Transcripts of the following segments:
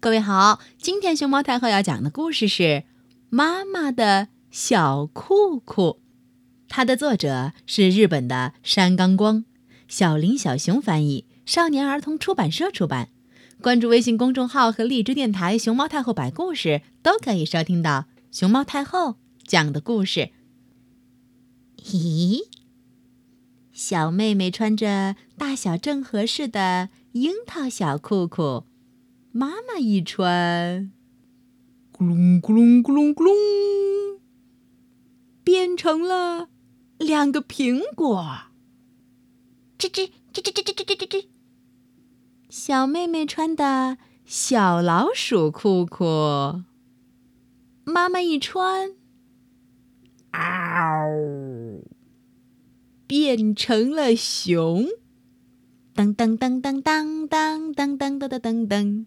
各位好，今天熊猫太后要讲的故事是《妈妈的小裤裤》，它的作者是日本的山冈光，小林小熊翻译，少年儿童出版社出版。关注微信公众号和荔枝电台“熊猫太后摆故事”，都可以收听到熊猫太后讲的故事。咦，小妹妹穿着大小正合适的樱桃小裤裤。妈妈一穿，咕隆咕隆咕隆咕隆，变成了两个苹果。吱吱吱吱吱吱吱吱吱。小妹妹穿的小老鼠裤裤，妈妈一穿，嗷，变成了熊。噔噔噔噔噔噔噔噔噔噔噔。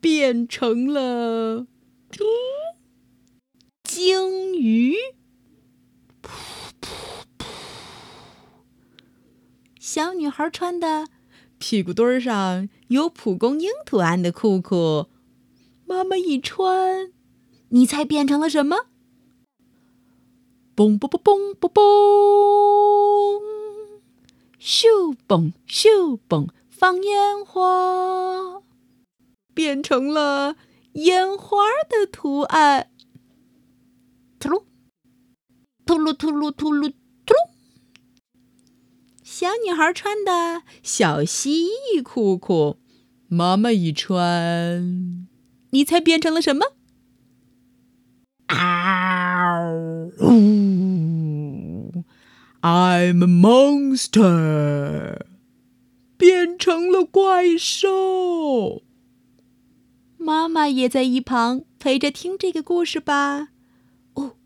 变成了鲸鱼，小女孩穿的屁股墩上有蒲公英图案的裤裤，妈妈一穿，你猜变成了什么？嘣嘣嘣嘣嘣嘣！咻嘣咻嘣，放烟花。变成了烟花的图案，突噜，突噜突噜突噜突噜。小女孩穿的小蜥蜴裤裤，妈妈一穿，你猜变成了什么？嗷！I'm a monster，变成了怪兽。妈妈也在一旁陪着听这个故事吧。哦，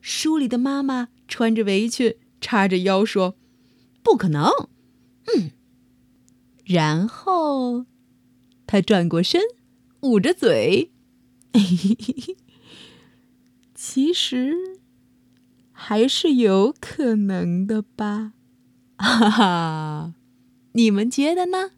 书里的妈妈穿着围裙，叉着腰说：“不可能。”嗯，然后她转过身，捂着嘴，其实还是有可能的吧？哈哈，你们觉得呢？